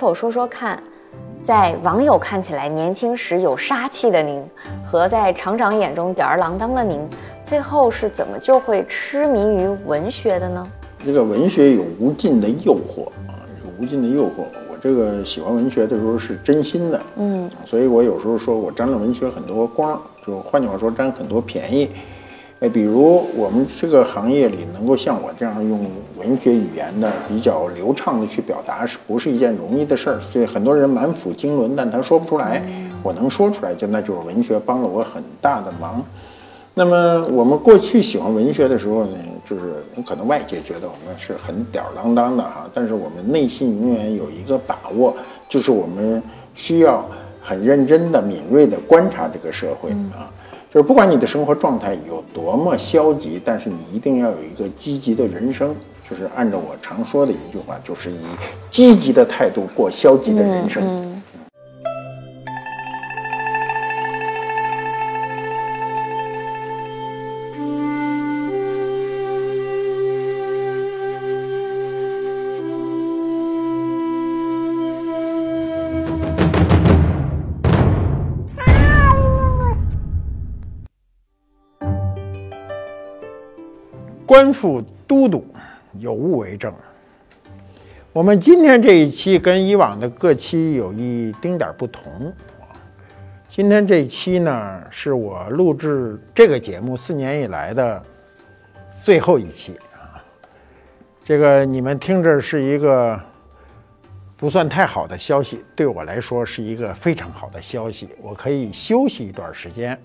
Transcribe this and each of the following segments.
能否说说看，在网友看起来年轻时有杀气的您，和在厂长眼中吊儿郎当的您，最后是怎么就会痴迷于文学的呢？这个文学有无尽的诱惑啊，有无尽的诱惑。我这个喜欢文学的时候是真心的，嗯，所以我有时候说我沾了文学很多光，就换句话说沾很多便宜。哎，比如我们这个行业里能够像我这样用文学语言的比较流畅的去表达，是不是一件容易的事儿？所以很多人满腹经纶，但他说不出来。我能说出来，就那就是文学帮了我很大的忙。那么我们过去喜欢文学的时候呢，就是可能外界觉得我们是很吊儿郎当的哈，但是我们内心永远有一个把握，就是我们需要很认真的、敏锐的观察这个社会啊。就是不管你的生活状态有多么消极，但是你一定要有一个积极的人生。就是按照我常说的一句话，就是以积极的态度过消极的人生。官府都督有物为证。我们今天这一期跟以往的各期有一丁点儿不同。今天这一期呢，是我录制这个节目四年以来的最后一期啊。这个你们听着是一个不算太好的消息，对我来说是一个非常好的消息，我可以休息一段时间。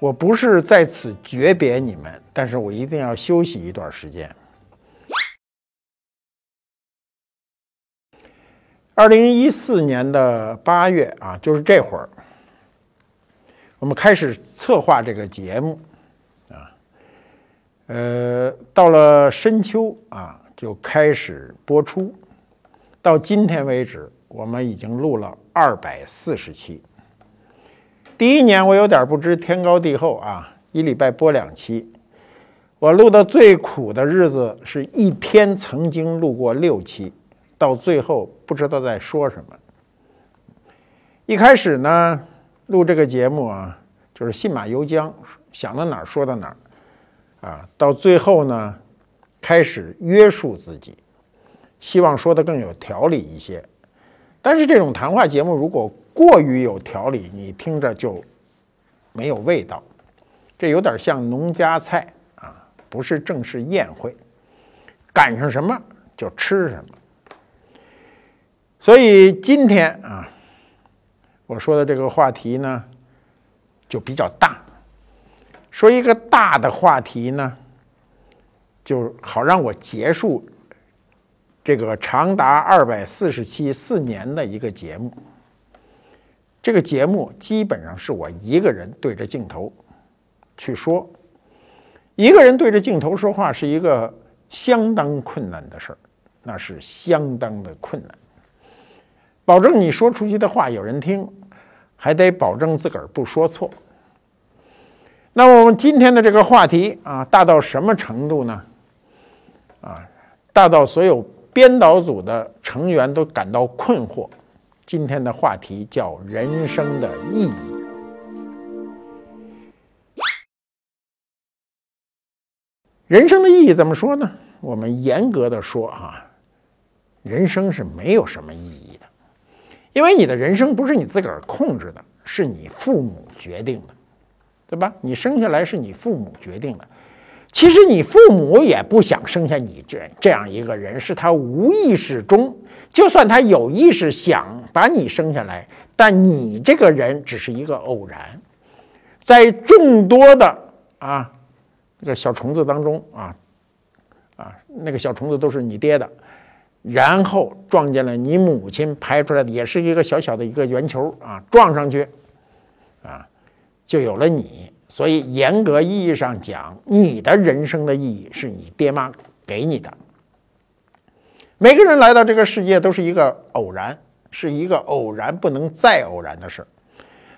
我不是在此诀别你们，但是我一定要休息一段时间。二零一四年的八月啊，就是这会儿，我们开始策划这个节目啊，呃，到了深秋啊，就开始播出，到今天为止，我们已经录了二百四十期。第一年我有点不知天高地厚啊，一礼拜播两期。我录的最苦的日子是一天曾经录过六期，到最后不知道在说什么。一开始呢，录这个节目啊，就是信马由缰，想到哪儿说到哪儿啊。到最后呢，开始约束自己，希望说的更有条理一些。但是这种谈话节目如果过于有条理，你听着就没有味道。这有点像农家菜啊，不是正式宴会，赶上什么就吃什么。所以今天啊，我说的这个话题呢，就比较大。说一个大的话题呢，就好让我结束这个长达二百四十期四年的一个节目。这个节目基本上是我一个人对着镜头去说，一个人对着镜头说话是一个相当困难的事儿，那是相当的困难。保证你说出去的话有人听，还得保证自个儿不说错。那么我们今天的这个话题啊，大到什么程度呢？啊，大到所有编导组的成员都感到困惑。今天的话题叫人生的意义。人生的意义怎么说呢？我们严格的说啊，人生是没有什么意义的，因为你的人生不是你自个儿控制的，是你父母决定的，对吧？你生下来是你父母决定的，其实你父母也不想生下你这这样一个人，是他无意识中。就算他有意识想把你生下来，但你这个人只是一个偶然，在众多的啊这小虫子当中啊啊那个小虫子都是你爹的，然后撞见了你母亲排出来的也是一个小小的一个圆球啊撞上去啊就有了你，所以严格意义上讲，你的人生的意义是你爹妈给你的。每个人来到这个世界都是一个偶然，是一个偶然不能再偶然的事。儿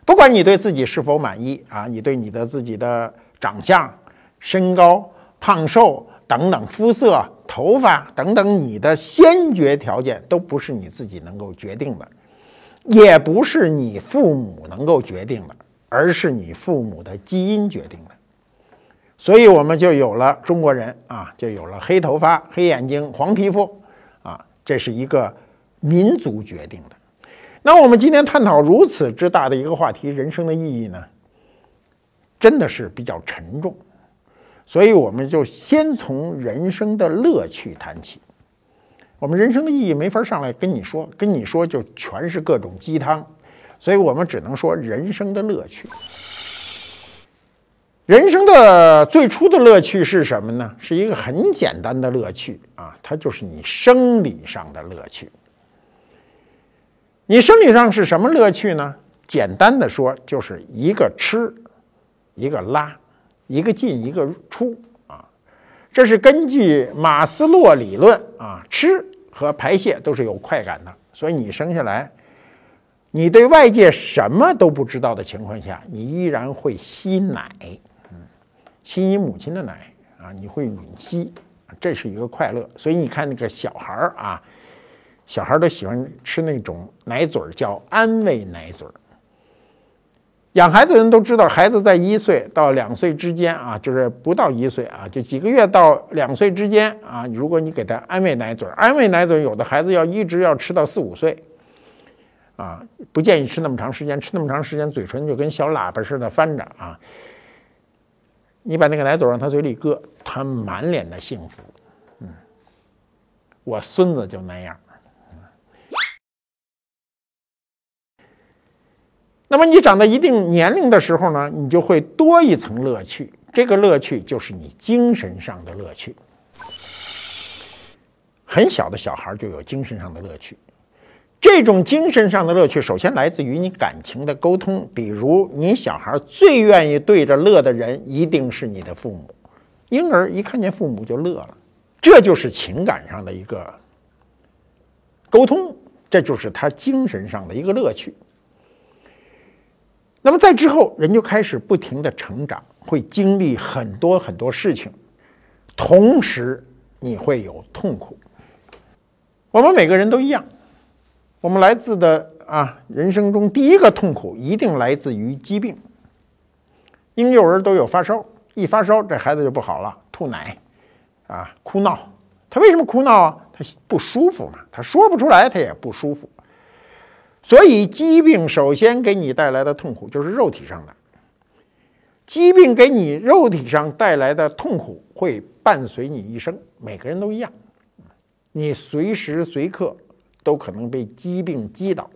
不管你对自己是否满意啊，你对你的自己的长相、身高、胖瘦等等肤色头发等等，你的先决条件都不是你自己能够决定的，也不是你父母能够决定的，而是你父母的基因决定的。所以我们就有了中国人啊，就有了黑头发、黑眼睛、黄皮肤，这是一个民族决定的。那我们今天探讨如此之大的一个话题，人生的意义呢，真的是比较沉重。所以我们就先从人生的乐趣谈起。我们人生的意义没法上来跟你说，跟你说就全是各种鸡汤，所以我们只能说人生的乐趣。人生的最初的乐趣是什么呢？是一个很简单的乐趣啊，它就是你生理上的乐趣。你生理上是什么乐趣呢？简单的说，就是一个吃，一个拉。一个进一个出啊，这是根据马斯洛理论啊，吃和排泄都是有快感的，所以你生下来，你对外界什么都不知道的情况下，你依然会吸奶，吸你母亲的奶啊，你会吮吸，这是一个快乐。所以你看那个小孩儿啊，小孩儿都喜欢吃那种奶嘴儿，叫安慰奶嘴儿。养孩子的人都知道，孩子在一岁到两岁之间啊，就是不到一岁啊，就几个月到两岁之间啊。如果你给他安慰奶嘴儿，安慰奶嘴儿，有的孩子要一直要吃到四五岁，啊，不建议吃那么长时间，吃那么长时间，嘴唇就跟小喇叭似的翻着啊。你把那个奶嘴往他嘴里搁，他满脸的幸福。嗯，我孙子就那样。那么你长到一定年龄的时候呢，你就会多一层乐趣，这个乐趣就是你精神上的乐趣。很小的小孩就有精神上的乐趣，这种精神上的乐趣首先来自于你感情的沟通，比如你小孩最愿意对着乐的人一定是你的父母，婴儿一看见父母就乐了，这就是情感上的一个沟通，这就是他精神上的一个乐趣。那么在之后，人就开始不停的成长，会经历很多很多事情，同时你会有痛苦。我们每个人都一样，我们来自的啊，人生中第一个痛苦一定来自于疾病。婴幼儿都有发烧，一发烧这孩子就不好了，吐奶，啊，哭闹。他为什么哭闹啊？他不舒服嘛，他说不出来，他也不舒服。所以，疾病首先给你带来的痛苦就是肉体上的。疾病给你肉体上带来的痛苦会伴随你一生，每个人都一样。你随时随刻都可能被疾病击倒，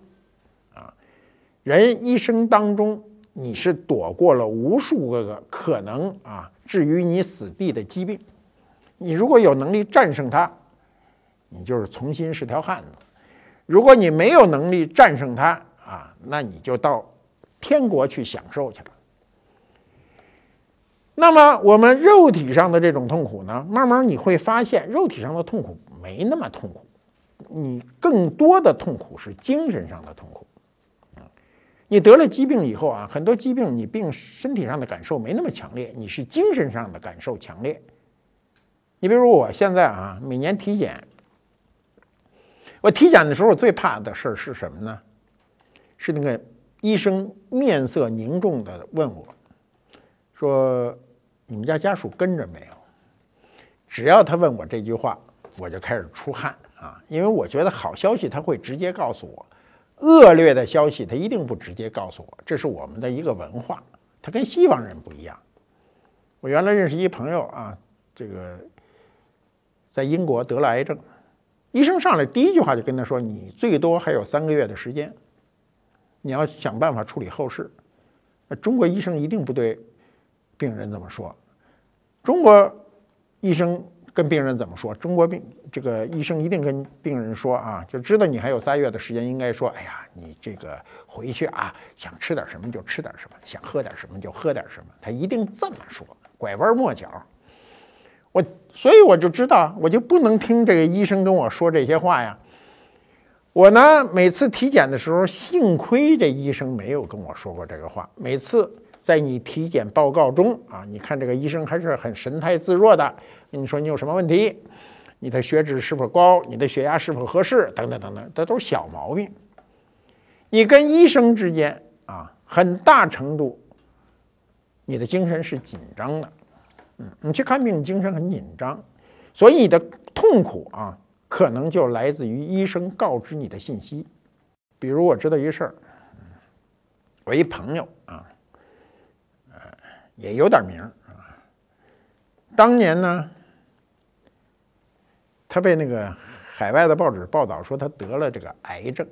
啊，人一生当中你是躲过了无数个可能啊置于你死地的疾病。你如果有能力战胜它，你就是重新是条汉子。如果你没有能力战胜它啊，那你就到天国去享受去了。那么我们肉体上的这种痛苦呢，慢慢你会发现，肉体上的痛苦没那么痛苦，你更多的痛苦是精神上的痛苦。你得了疾病以后啊，很多疾病你病身体上的感受没那么强烈，你是精神上的感受强烈。你比如我现在啊，每年体检。我体检的时候，最怕的事儿是什么呢？是那个医生面色凝重的问我，说：“你们家家属跟着没有？”只要他问我这句话，我就开始出汗啊，因为我觉得好消息他会直接告诉我，恶劣的消息他一定不直接告诉我。这是我们的一个文化，他跟西方人不一样。我原来认识一朋友啊，这个在英国得了癌症。医生上来第一句话就跟他说：“你最多还有三个月的时间，你要想办法处理后事。”那中国医生一定不对病人这么说。中国医生跟病人怎么说？中国病这个医生一定跟病人说啊，就知道你还有仨月的时间，应该说：“哎呀，你这个回去啊，想吃点什么就吃点什么，想喝点什么就喝点什么。”他一定这么说，拐弯抹角。我所以我就知道，我就不能听这个医生跟我说这些话呀。我呢，每次体检的时候，幸亏这医生没有跟我说过这个话。每次在你体检报告中啊，你看这个医生还是很神态自若的，你说你有什么问题，你的血脂是否高，你的血压是否合适，等等等等，这都是小毛病。你跟医生之间啊，很大程度，你的精神是紧张的，嗯，你去看病，你精神很紧张，所以你的痛苦啊，可能就来自于医生告知你的信息。比如我知道一事儿，我一朋友啊，呃，也有点名儿啊，当年呢。他被那个海外的报纸报道说他得了这个癌症，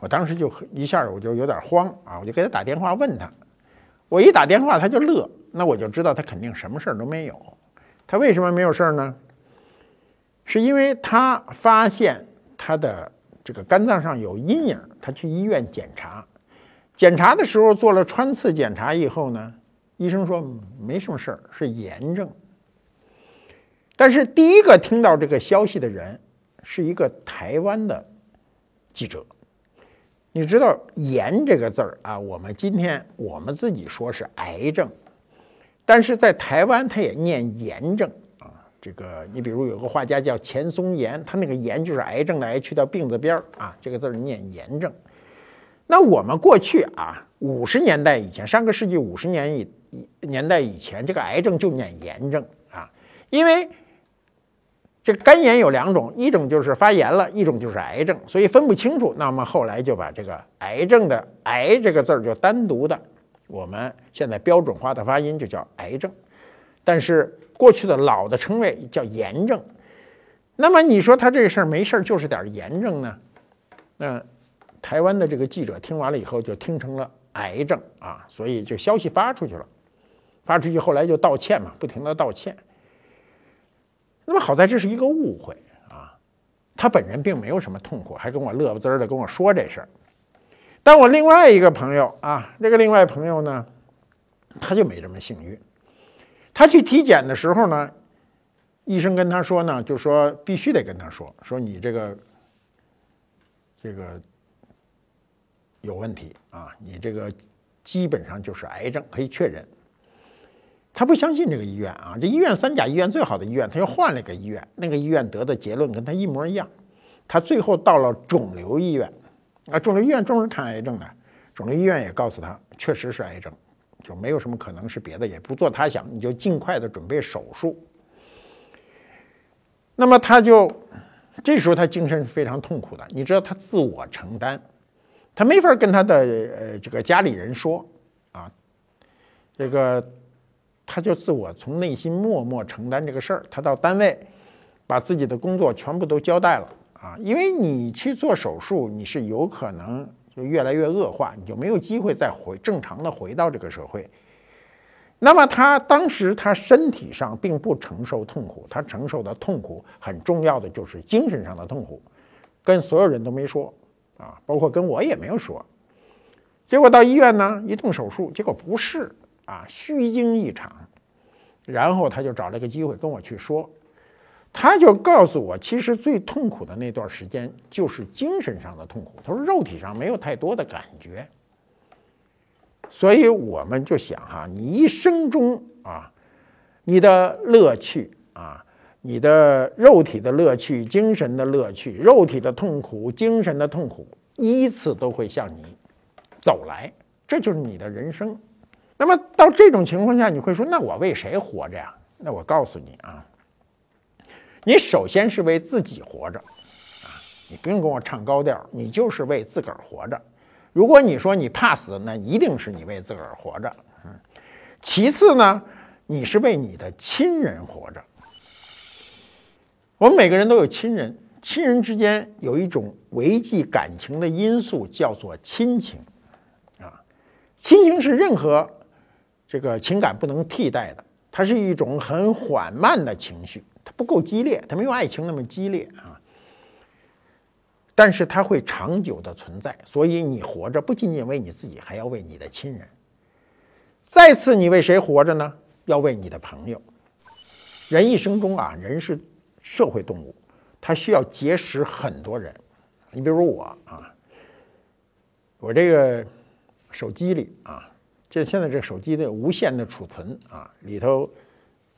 我当时就一下我就有点慌啊，我就给他打电话问他，我一打电话他就乐，那我就知道他肯定什么事儿都没有。他为什么没有事儿呢？是因为他发现他的这个肝脏上有阴影，他去医院检查，检查的时候做了穿刺检查以后呢，医生说没什么事儿，是炎症。但是第一个听到这个消息的人是一个台湾的记者。你知道“炎”这个字儿啊，我们今天我们自己说是癌症，但是在台湾他也念炎症啊。这个你比如有个画家叫钱松岩，他那个“炎”就是癌症的“癌”去掉病字边儿啊，这个字儿念炎症。那我们过去啊，五十年代以前，上个世纪五十年以年代以前，这个癌症就念炎症啊，因为。这肝炎有两种，一种就是发炎了，一种就是癌症，所以分不清楚。那么后来就把这个癌症的“癌”这个字儿就单独的，我们现在标准化的发音就叫癌症。但是过去的老的称谓叫炎症。那么你说他这事儿没事儿，就是点炎症呢？那台湾的这个记者听完了以后就听成了癌症啊，所以就消息发出去了，发出去后来就道歉嘛，不停的道歉。那么好在这是一个误会啊，他本人并没有什么痛苦，还跟我乐不滋的跟我说这事儿。但我另外一个朋友啊，那个另外朋友呢，他就没这么幸运。他去体检的时候呢，医生跟他说呢，就说必须得跟他说，说你这个这个有问题啊，你这个基本上就是癌症，可以确认。他不相信这个医院啊，这医院三甲医院最好的医院，他又换了一个医院，那个医院得的结论跟他一模一样。他最后到了肿瘤医院，啊，肿瘤医院专门看癌症的，肿瘤医院也告诉他确实是癌症，就没有什么可能是别的，也不做他想，你就尽快的准备手术。那么他就这时候他精神是非常痛苦的，你知道他自我承担，他没法跟他的呃这个家里人说啊，这个。他就自我从内心默默承担这个事儿。他到单位，把自己的工作全部都交代了啊！因为你去做手术，你是有可能就越来越恶化，你就没有机会再回正常的回到这个社会。那么他当时他身体上并不承受痛苦，他承受的痛苦很重要的就是精神上的痛苦，跟所有人都没说啊，包括跟我也没有说。结果到医院呢，一动手术，结果不是。啊，虚惊一场，然后他就找了个机会跟我去说，他就告诉我，其实最痛苦的那段时间就是精神上的痛苦。他说肉体上没有太多的感觉，所以我们就想哈，你一生中啊，你的乐趣啊，你的肉体的乐趣、精神的乐趣、肉体的痛苦、精神的痛苦，依次都会向你走来，这就是你的人生。那么到这种情况下，你会说：“那我为谁活着呀？”那我告诉你啊，你首先是为自己活着，啊，你不用跟我唱高调，你就是为自个儿活着。如果你说你怕死，那一定是你为自个儿活着。嗯，其次呢，你是为你的亲人活着。我们每个人都有亲人，亲人之间有一种维系感情的因素，叫做亲情。啊，亲情是任何。这个情感不能替代的，它是一种很缓慢的情绪，它不够激烈，它没有爱情那么激烈啊。但是它会长久的存在，所以你活着不仅仅为你自己，还要为你的亲人。再次，你为谁活着呢？要为你的朋友。人一生中啊，人是社会动物，他需要结识很多人。你比如我啊，我这个手机里啊。就现在这手机的无限的储存啊，里头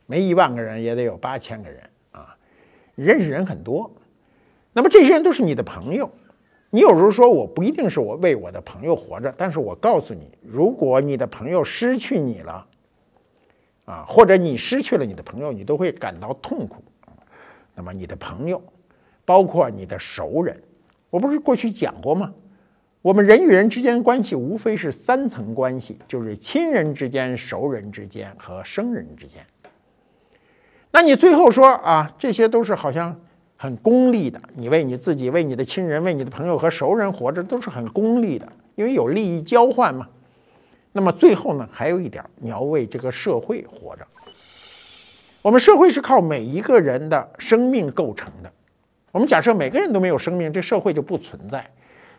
没一万个人也得有八千个人啊，认识人很多，那么这些人都是你的朋友。你有时候说我不一定是我为我的朋友活着，但是我告诉你，如果你的朋友失去你了，啊，或者你失去了你的朋友，你都会感到痛苦。那么你的朋友，包括你的熟人，我不是过去讲过吗？我们人与人之间关系无非是三层关系，就是亲人之间、熟人之间和生人之间。那你最后说啊，这些都是好像很功利的，你为你自己、为你的亲人、为你的朋友和熟人活着，都是很功利的，因为有利益交换嘛。那么最后呢，还有一点，你要为这个社会活着。我们社会是靠每一个人的生命构成的。我们假设每个人都没有生命，这社会就不存在。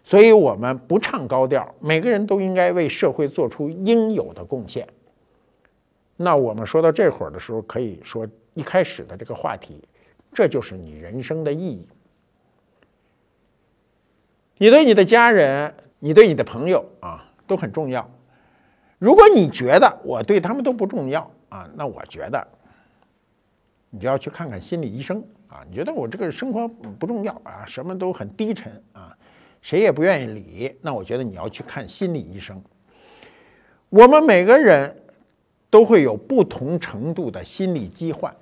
所以我们不唱高调，每个人都应该为社会做出应有的贡献。那我们说到这会儿的时候，可以说一开始的这个话题，这就是你人生的意义。你对你的家人，你对你的朋友啊，都很重要。如果你觉得我对他们都不重要啊，那我觉得。你就要去看看心理医生啊！你觉得我这个生活不重要啊，什么都很低沉啊，谁也不愿意理，那我觉得你要去看心理医生。我们每个人都会有不同程度的心理疾患，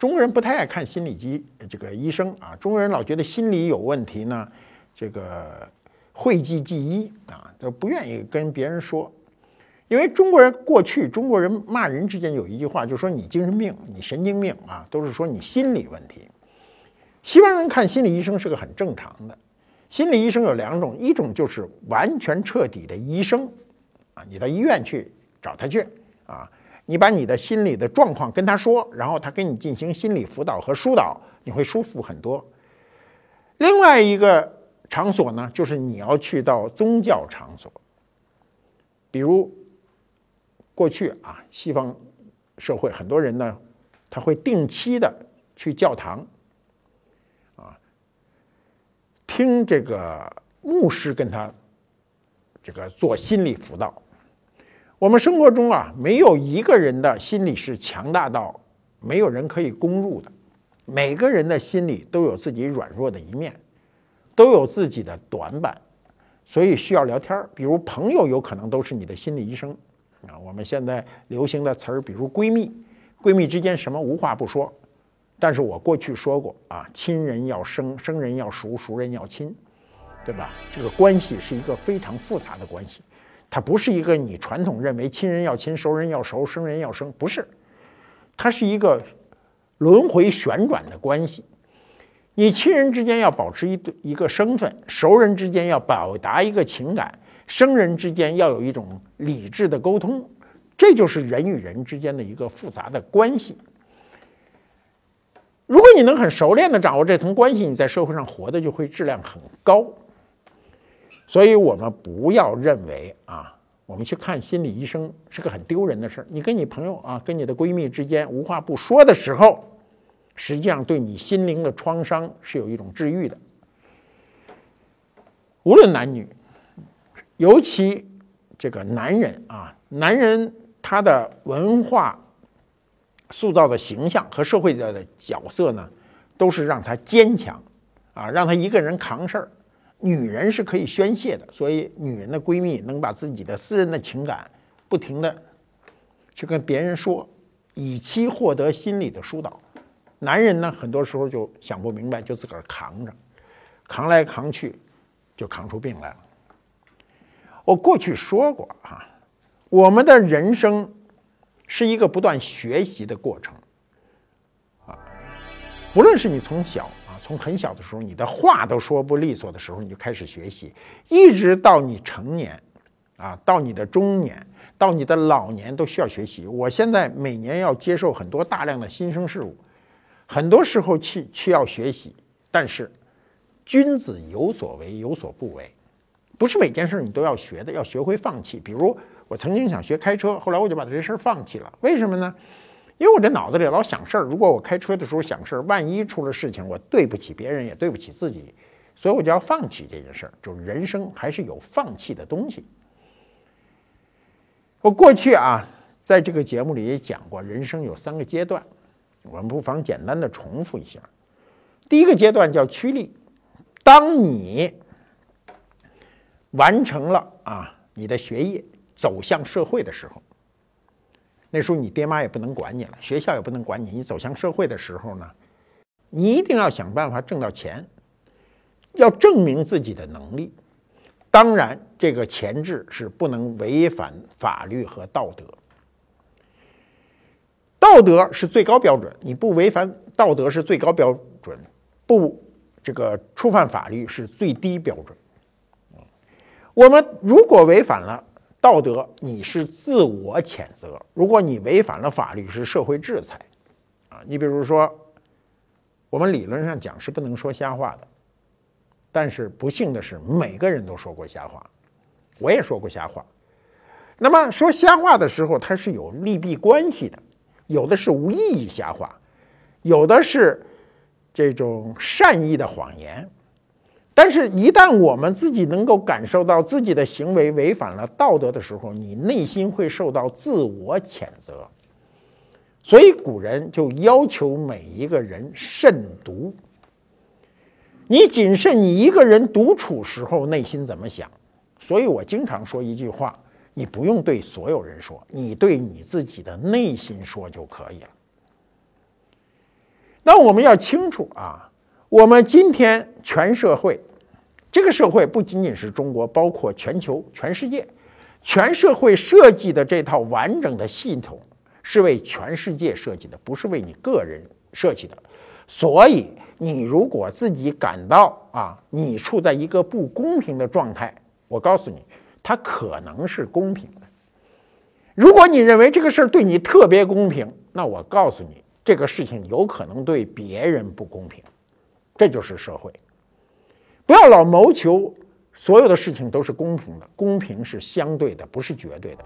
中国人不太爱看心理机这个医生啊，中国人老觉得心理有问题呢，这个讳疾忌医啊，都不愿意跟别人说。因为中国人过去中国人骂人之间有一句话，就说你精神病，你神经病啊，都是说你心理问题。西方人看心理医生是个很正常的。心理医生有两种，一种就是完全彻底的医生，啊，你到医院去找他去啊，你把你的心理的状况跟他说，然后他给你进行心理辅导和疏导，你会舒服很多。另外一个场所呢，就是你要去到宗教场所，比如。过去啊，西方社会很多人呢，他会定期的去教堂，听这个牧师跟他这个做心理辅导。我们生活中啊，没有一个人的心理是强大到没有人可以攻入的。每个人的心里都有自己软弱的一面，都有自己的短板，所以需要聊天儿比如朋友有可能都是你的心理医生。啊，我们现在流行的词儿，比如闺蜜，闺蜜之间什么无话不说。但是我过去说过啊，亲人要生，生人要熟，熟人要亲，对吧？这个关系是一个非常复杂的关系，它不是一个你传统认为亲人要亲，熟人要熟，生人要生，不是，它是一个轮回旋转的关系。你亲人之间要保持一对一个身份，熟人之间要表达一个情感。生人之间要有一种理智的沟通，这就是人与人之间的一个复杂的关系。如果你能很熟练的掌握这层关系，你在社会上活的就会质量很高。所以我们不要认为啊，我们去看心理医生是个很丢人的事儿。你跟你朋友啊，跟你的闺蜜之间无话不说的时候，实际上对你心灵的创伤是有一种治愈的。无论男女。尤其这个男人啊，男人他的文化塑造的形象和社会的角色呢，都是让他坚强啊，让他一个人扛事儿。女人是可以宣泄的，所以女人的闺蜜能把自己的私人的情感不停的去跟别人说，以期获得心理的疏导。男人呢，很多时候就想不明白，就自个儿扛着，扛来扛去，就扛出病来了。我过去说过啊，我们的人生是一个不断学习的过程啊。不论是你从小啊，从很小的时候，你的话都说不利索的时候，你就开始学习，一直到你成年啊，到你的中年，到你的老年，都需要学习。我现在每年要接受很多大量的新生事物，很多时候去去要学习，但是君子有所为，有所不为。不是每件事你都要学的，要学会放弃。比如我曾经想学开车，后来我就把这事儿放弃了。为什么呢？因为我这脑子里老想事儿。如果我开车的时候想事儿，万一出了事情，我对不起别人，也对不起自己，所以我就要放弃这件事儿。就人生还是有放弃的东西。我过去啊，在这个节目里也讲过，人生有三个阶段，我们不妨简单的重复一下。第一个阶段叫趋利，当你完成了啊你的学业，走向社会的时候，那时候你爹妈也不能管你了，学校也不能管你。你走向社会的时候呢，你一定要想办法挣到钱，要证明自己的能力。当然，这个前置是不能违反法律和道德。道德是最高标准，你不违反道德是最高标准，不这个触犯法律是最低标准。我们如果违反了道德，你是自我谴责；如果你违反了法律，是社会制裁。啊，你比如说，我们理论上讲是不能说瞎话的，但是不幸的是，每个人都说过瞎话，我也说过瞎话。那么说瞎话的时候，它是有利弊关系的，有的是无意义瞎话，有的是这种善意的谎言。但是，一旦我们自己能够感受到自己的行为违反了道德的时候，你内心会受到自我谴责。所以，古人就要求每一个人慎独。你谨慎，你一个人独处时候内心怎么想？所以我经常说一句话：你不用对所有人说，你对你自己的内心说就可以了。那我们要清楚啊，我们今天全社会。这个社会不仅仅是中国，包括全球、全世界，全社会设计的这套完整的系统是为全世界设计的，不是为你个人设计的。所以，你如果自己感到啊，你处在一个不公平的状态，我告诉你，它可能是公平的。如果你认为这个事儿对你特别公平，那我告诉你，这个事情有可能对别人不公平。这就是社会。不要老谋求所有的事情都是公平的，公平是相对的，不是绝对的。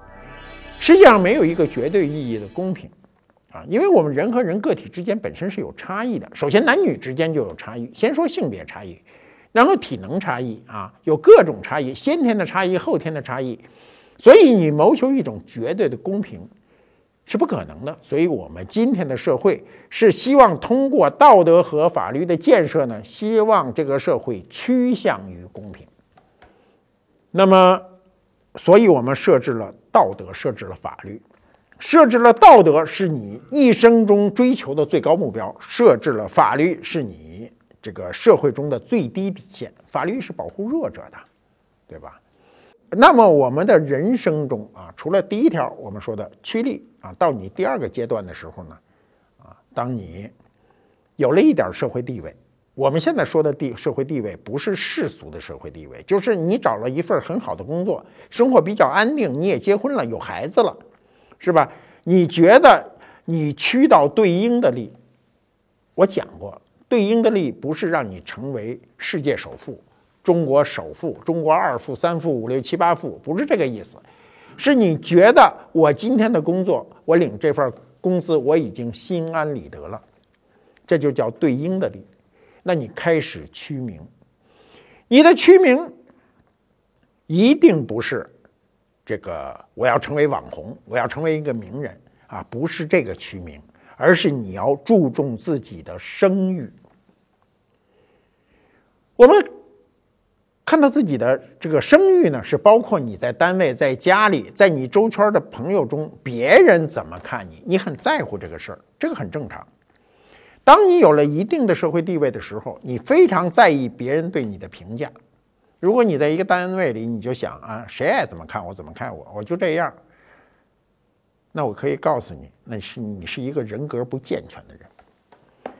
实际上没有一个绝对意义的公平，啊，因为我们人和人个体之间本身是有差异的。首先男女之间就有差异，先说性别差异，然后体能差异啊，有各种差异，先天的差异，后天的差异。所以你谋求一种绝对的公平。是不可能的，所以我们今天的社会是希望通过道德和法律的建设呢，希望这个社会趋向于公平。那么，所以我们设置了道德，设置了法律，设置了道德是你一生中追求的最高目标，设置了法律是你这个社会中的最低底线。法律是保护弱者的，对吧？那么我们的人生中啊，除了第一条我们说的趋利啊，到你第二个阶段的时候呢，啊，当你有了一点社会地位，我们现在说的地社会地位不是世俗的社会地位，就是你找了一份很好的工作，生活比较安定，你也结婚了，有孩子了，是吧？你觉得你趋到对应的利，我讲过，对应的利不是让你成为世界首富。中国首富、中国二富、三富、五六七八富，不是这个意思，是你觉得我今天的工作，我领这份工资，我已经心安理得了，这就叫对应的利。那你开始趋名，你的趋名一定不是这个我要成为网红，我要成为一个名人啊，不是这个趋名，而是你要注重自己的声誉。我们。看到自己的这个声誉呢，是包括你在单位、在家里、在你周圈的朋友中，别人怎么看你，你很在乎这个事儿，这个很正常。当你有了一定的社会地位的时候，你非常在意别人对你的评价。如果你在一个单位里，你就想啊，谁爱怎么看我怎么看我，我就这样。那我可以告诉你，那是你是一个人格不健全的人。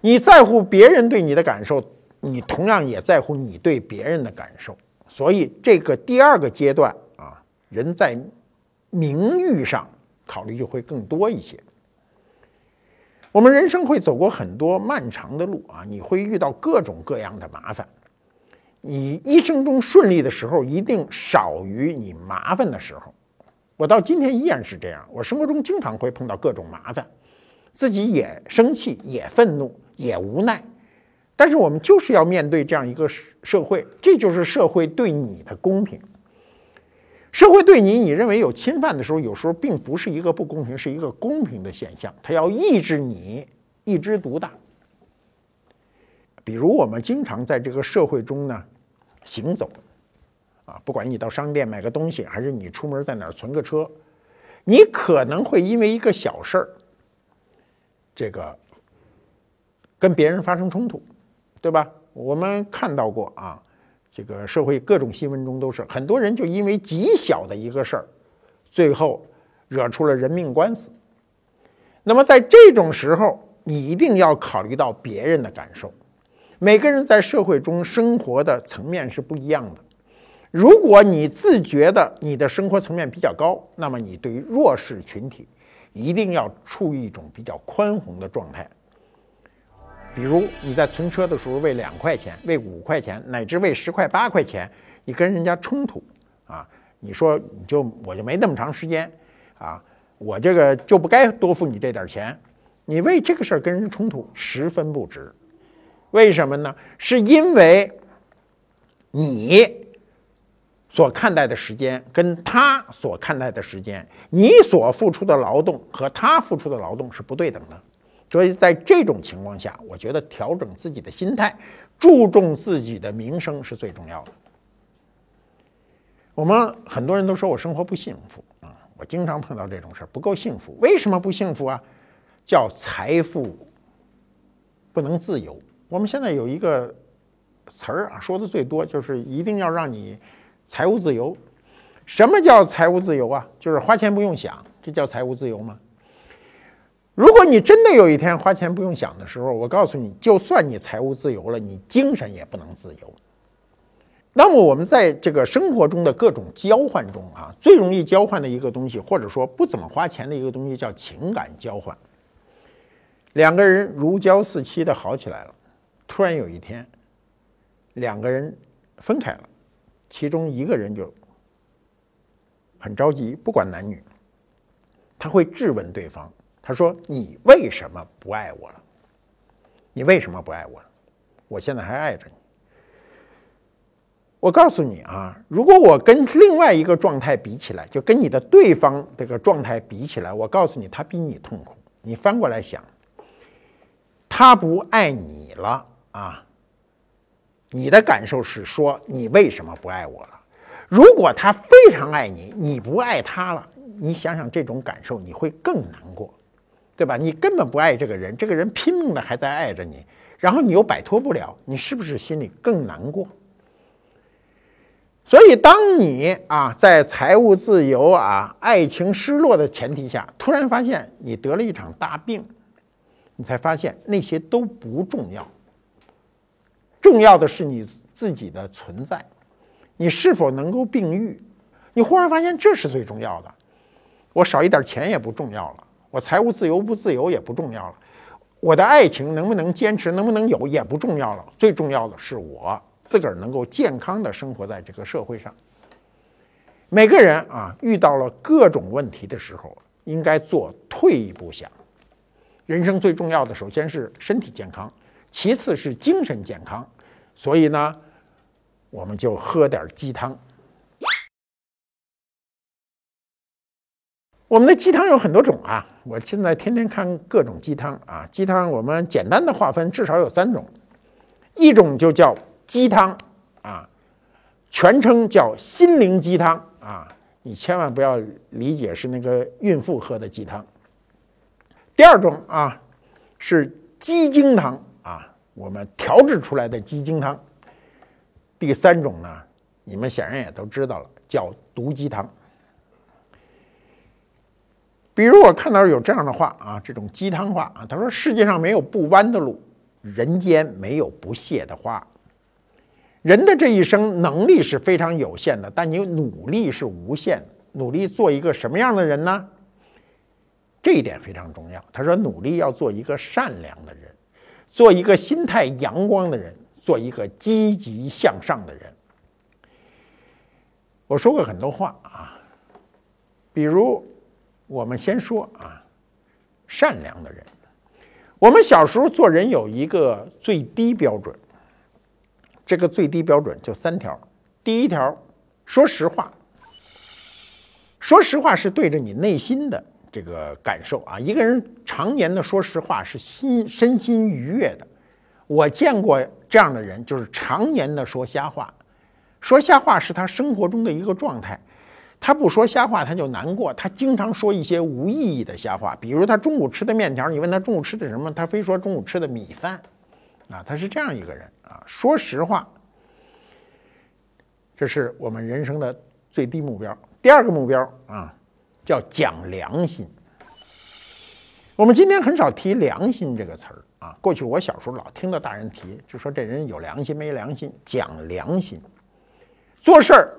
你在乎别人对你的感受。你同样也在乎你对别人的感受，所以这个第二个阶段啊，人在名誉上考虑就会更多一些。我们人生会走过很多漫长的路啊，你会遇到各种各样的麻烦。你一生中顺利的时候，一定少于你麻烦的时候。我到今天依然是这样，我生活中经常会碰到各种麻烦，自己也生气，也愤怒，也无奈。但是我们就是要面对这样一个社会，这就是社会对你的公平。社会对你你认为有侵犯的时候，有时候并不是一个不公平，是一个公平的现象。它要抑制你一枝独大。比如我们经常在这个社会中呢行走，啊，不管你到商店买个东西，还是你出门在哪儿存个车，你可能会因为一个小事儿，这个跟别人发生冲突，对吧？我们看到过啊，这个社会各种新闻中都是很多人就因为极小的一个事儿，最后惹出了人命官司。那么在这种时候，你一定要考虑到别人的感受。每个人在社会中生活的层面是不一样的。如果你自觉的你的生活层面比较高，那么你对于弱势群体一定要处于一种比较宽宏的状态。比如你在存车的时候为两块钱、为五块钱，乃至为十块八块钱，你跟人家冲突啊，你说你就我就没那么长时间啊。我这个就不该多付你这点钱，你为这个事儿跟人冲突十分不值。为什么呢？是因为你所看待的时间跟他所看待的时间，你所付出的劳动和他付出的劳动是不对等的。所以在这种情况下，我觉得调整自己的心态，注重自己的名声是最重要的。我们很多人都说我生活不幸福啊。我经常碰到这种事儿，不够幸福。为什么不幸福啊？叫财富不能自由。我们现在有一个词儿啊，说的最多就是一定要让你财务自由。什么叫财务自由啊？就是花钱不用想，这叫财务自由吗？如果你真的有一天花钱不用想的时候，我告诉你，就算你财务自由了，你精神也不能自由。那么我们在这个生活中的各种交换中啊，最容易交换的一个东西，或者说不怎么花钱的一个东西，叫情感交换。两个人如胶似漆的好起来了，突然有一天，两个人分开了，其中一个人就很着急，不管男女，他会质问对方，他说：“你为什么不爱我了？你为什么不爱我了？我现在还爱着你。”我告诉你啊，如果我跟另外一个状态比起来，就跟你的对方这个状态比起来，我告诉你，他比你痛苦。你翻过来想，他不爱你了啊，你的感受是说你为什么不爱我了？如果他非常爱你，你不爱他了，你想想这种感受，你会更难过，对吧？你根本不爱这个人，这个人拼命的还在爱着你，然后你又摆脱不了，你是不是心里更难过？所以，当你啊在财务自由啊、爱情失落的前提下，突然发现你得了一场大病，你才发现那些都不重要。重要的是你自己的存在，你是否能够病愈？你忽然发现这是最重要的。我少一点钱也不重要了，我财务自由不自由也不重要了，我的爱情能不能坚持、能不能有也不重要了。最重要的是我。自个儿能够健康的生活在这个社会上。每个人啊，遇到了各种问题的时候，应该做退一步想。人生最重要的，首先是身体健康，其次是精神健康。所以呢，我们就喝点鸡汤。我们的鸡汤有很多种啊，我现在天天看各种鸡汤啊。鸡汤我们简单的划分，至少有三种，一种就叫。鸡汤啊，全称叫心灵鸡汤啊，你千万不要理解是那个孕妇喝的鸡汤。第二种啊是鸡精汤啊，我们调制出来的鸡精汤。第三种呢，你们显然也都知道了，叫毒鸡汤。比如我看到有这样的话啊，这种鸡汤话啊，他说：“世界上没有不弯的路，人间没有不谢的花。”人的这一生能力是非常有限的，但你努力是无限的。努力做一个什么样的人呢？这一点非常重要。他说，努力要做一个善良的人，做一个心态阳光的人，做一个积极向上的人。我说过很多话啊，比如我们先说啊，善良的人。我们小时候做人有一个最低标准。这个最低标准就三条：第一条，说实话。说实话是对着你内心的这个感受啊。一个人常年的说实话是心身心愉悦的。我见过这样的人，就是常年的说瞎话，说瞎话是他生活中的一个状态。他不说瞎话，他就难过。他经常说一些无意义的瞎话，比如他中午吃的面条，你问他中午吃的什么，他非说中午吃的米饭。啊，他是这样一个人啊。说实话，这是我们人生的最低目标。第二个目标啊，叫讲良心。我们今天很少提良心这个词儿啊。过去我小时候老听到大人提，就说这人有良心没良心。讲良心，做事儿。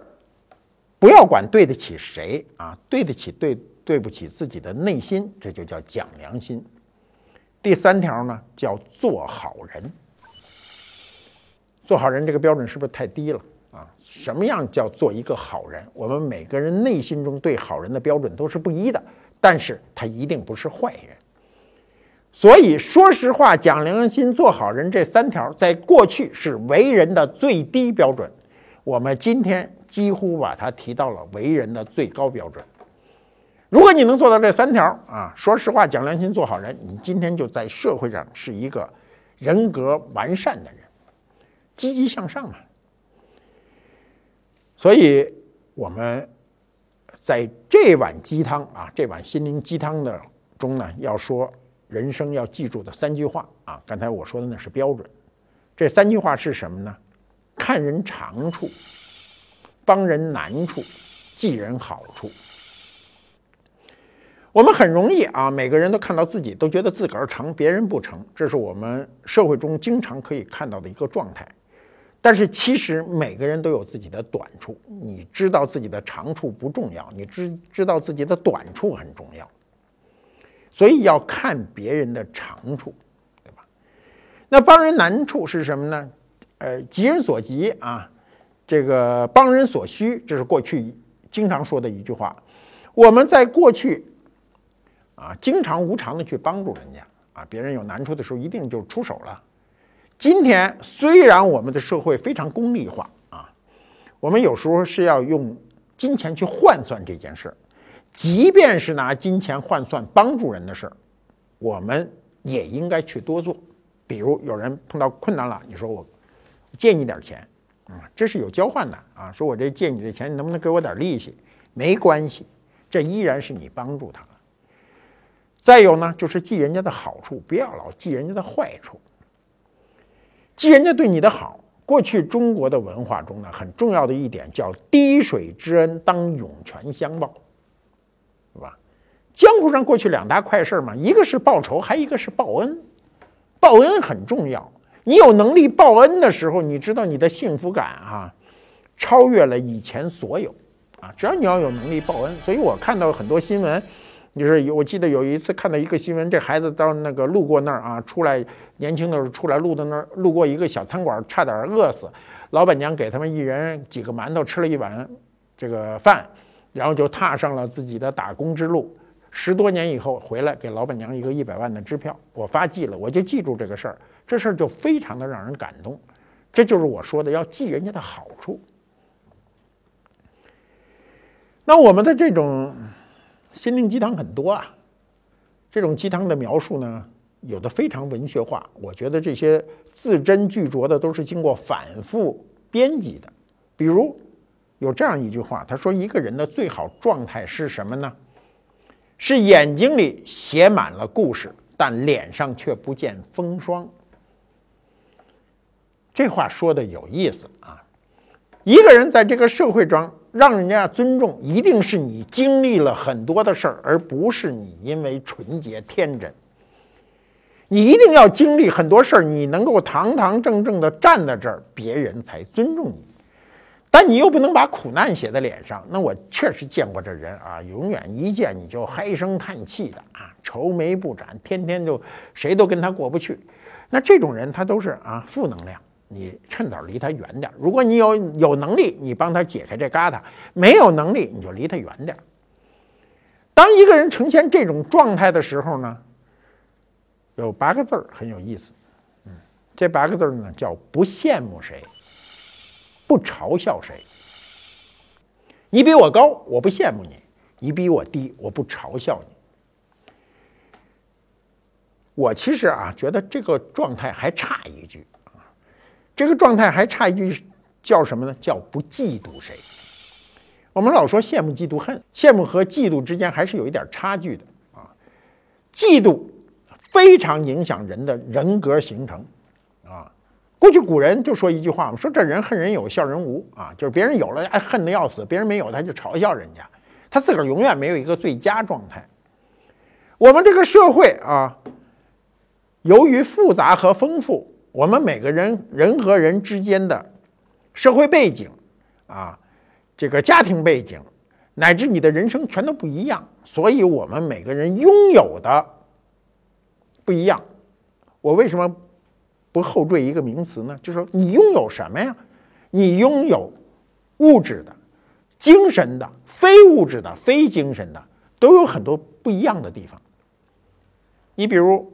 不要管对得起谁啊，对得起对对不起自己的内心，这就叫讲良心。第三条呢，叫做好人。做好人这个标准是不是太低了啊？什么样叫做一个好人？我们每个人内心中对好人的标准都是不一的，但是他一定不是坏人。所以说实话、讲良心、做好人这三条，在过去是为人的最低标准。我们今天。几乎把它提到了为人的最高标准。如果你能做到这三条啊，说实话、讲良心、做好人，你今天就在社会上是一个人格完善的人，积极向上嘛。所以，我们在这碗鸡汤啊，这碗心灵鸡汤的中呢，要说人生要记住的三句话啊。刚才我说的那是标准，这三句话是什么呢？看人长处。帮人难处，记人好处。我们很容易啊，每个人都看到自己，都觉得自个儿成，别人不成，这是我们社会中经常可以看到的一个状态。但是其实每个人都有自己的短处，你知道自己的长处不重要，你知知道自己的短处很重要。所以要看别人的长处，对吧？那帮人难处是什么呢？呃，急人所急啊。这个帮人所需，这是过去经常说的一句话。我们在过去啊，经常无偿的去帮助人家啊，别人有难处的时候，一定就出手了。今天虽然我们的社会非常功利化啊，我们有时候是要用金钱去换算这件事儿，即便是拿金钱换算帮助人的事儿，我们也应该去多做。比如有人碰到困难了，你说我借你点钱。啊，这是有交换的啊！说我这借你的钱，你能不能给我点利息？没关系，这依然是你帮助他。再有呢，就是记人家的好处，不要老记人家的坏处。记人家对你的好，过去中国的文化中呢，很重要的一点叫“滴水之恩，当涌泉相报”，是吧？江湖上过去两大快事儿嘛，一个是报仇，还一个是报恩。报恩很重要。你有能力报恩的时候，你知道你的幸福感啊，超越了以前所有啊。只要你要有能力报恩，所以我看到很多新闻，就是我记得有一次看到一个新闻，这孩子到那个路过那儿啊，出来年轻的时候出来路到那儿，路过一个小餐馆，差点饿死，老板娘给他们一人几个馒头，吃了一碗这个饭，然后就踏上了自己的打工之路。十多年以后回来，给老板娘一个一百万的支票，我发迹了，我就记住这个事儿。这事儿就非常的让人感动，这就是我说的要记人家的好处。那我们的这种心灵鸡汤很多啊，这种鸡汤的描述呢，有的非常文学化，我觉得这些字斟句酌的都是经过反复编辑的。比如有这样一句话，他说：“一个人的最好状态是什么呢？是眼睛里写满了故事，但脸上却不见风霜。”这话说的有意思啊！一个人在这个社会中让人家尊重，一定是你经历了很多的事儿，而不是你因为纯洁天真。你一定要经历很多事儿，你能够堂堂正正的站在这儿，别人才尊重你。但你又不能把苦难写在脸上。那我确实见过这人啊，永远一见你就唉声叹气的啊，愁眉不展，天天就谁都跟他过不去。那这种人他都是啊负能量。你趁早离他远点如果你有有能力，你帮他解开这疙瘩；没有能力，你就离他远点当一个人呈现这种状态的时候呢，有八个字儿很有意思。嗯，这八个字儿呢叫不羡慕谁，不嘲笑谁。你比我高，我不羡慕你；你比我低，我不嘲笑你。我其实啊觉得这个状态还差一句，这个状态还差一句叫什么呢？叫不嫉妒谁。我们老说羡慕、嫉妒、恨，羡慕和嫉妒之间还是有一点差距的啊。嫉妒非常影响人的人格形成啊。过去古人就说一句话我们，说这人恨人有，笑人无啊，就是别人有了哎恨得要死，别人没有他就嘲笑人家，他自个儿永远没有一个最佳状态。我们这个社会啊，由于复杂和丰富，我们每个人人和人之间的社会背景啊。这个家庭背景，乃至你的人生全都不一样，所以我们每个人拥有的不一样。我为什么不后缀一个名词呢？就是说你拥有什么呀？你拥有物质的、精神的、非物质的、非精神的，都有很多不一样的地方。你比如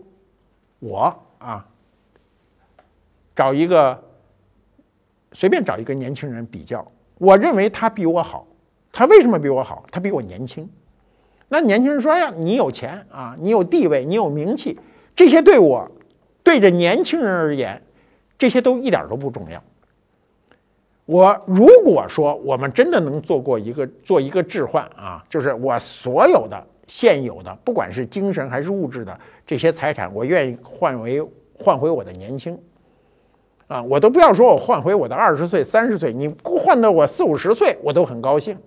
我啊，找一个随便找一个年轻人比较。我认为他比我好，他为什么比我好？他比我年轻。那年轻人说呀，你有钱啊，你有地位，你有名气，这些对我，对着年轻人而言，这些都一点都不重要。我如果说我们真的能做过一个做一个置换啊，就是我所有的现有的，不管是精神还是物质的这些财产，我愿意换为换回我的年轻。啊，我都不要说，我换回我的二十岁、三十岁，你换到我四五十岁，我都很高兴。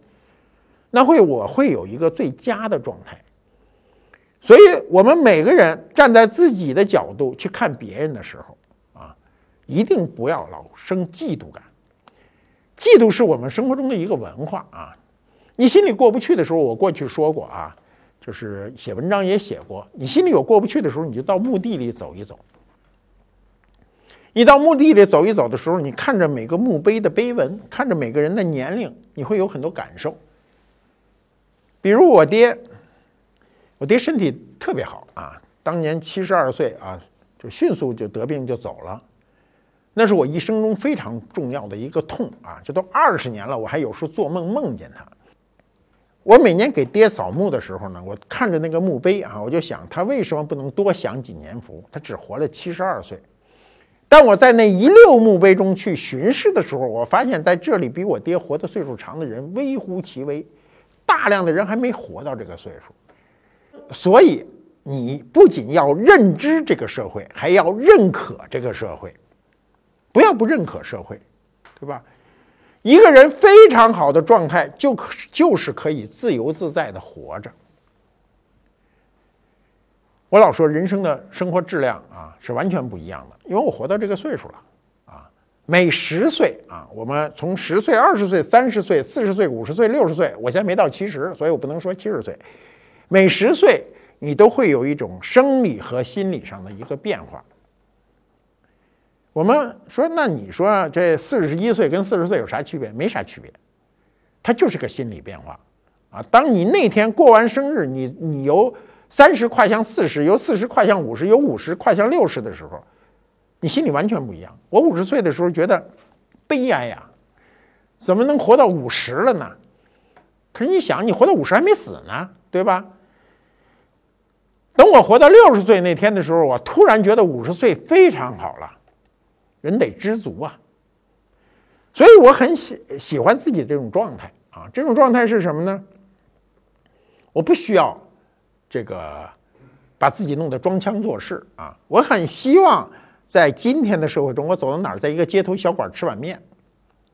那会我会有一个最佳的状态。所以，我们每个人站在自己的角度去看别人的时候，啊，一定不要老生嫉妒感。嫉妒是我们生活中的一个文化啊。你心里过不去的时候，我过去说过啊，就是写文章也写过。你心里有过不去的时候，你就到墓地里走一走。你到墓地里走一走的时候，你看着每个墓碑的碑文，看着每个人的年龄，你会有很多感受。比如我爹，我爹身体特别好啊，当年七十二岁啊，就迅速就得病就走了，那是我一生中非常重要的一个痛啊，这都二十年了，我还有时候做梦梦见他。我每年给爹扫墓的时候呢，我看着那个墓碑啊，我就想他为什么不能多享几年福？他只活了七十二岁。当我在那一溜墓碑中去巡视的时候，我发现在这里比我爹活的岁数长的人微乎其微，大量的人还没活到这个岁数。所以，你不仅要认知这个社会，还要认可这个社会，不要不认可社会，对吧？一个人非常好的状态，就可就是可以自由自在的活着。我老说人生的生活质量啊是完全不一样的，因为我活到这个岁数了啊，每十岁啊，我们从十岁、二十岁、三十岁、四十岁、五十岁、六十岁，我现在没到七十，所以我不能说七十岁。每十岁你都会有一种生理和心理上的一个变化。我们说，那你说这四十一岁跟四十岁有啥区别？没啥区别，它就是个心理变化啊。当你那天过完生日，你你由三十跨向四十，由四十跨向五十，由五十跨向六十的时候，你心里完全不一样。我五十岁的时候觉得悲哀呀，怎么能活到五十了呢？可是你想，你活到五十还没死呢，对吧？等我活到六十岁那天的时候，我突然觉得五十岁非常好了。人得知足啊，所以我很喜喜欢自己这种状态啊。这种状态是什么呢？我不需要。这个把自己弄得装腔作势啊！我很希望在今天的社会中，我走到哪儿，在一个街头小馆吃碗面。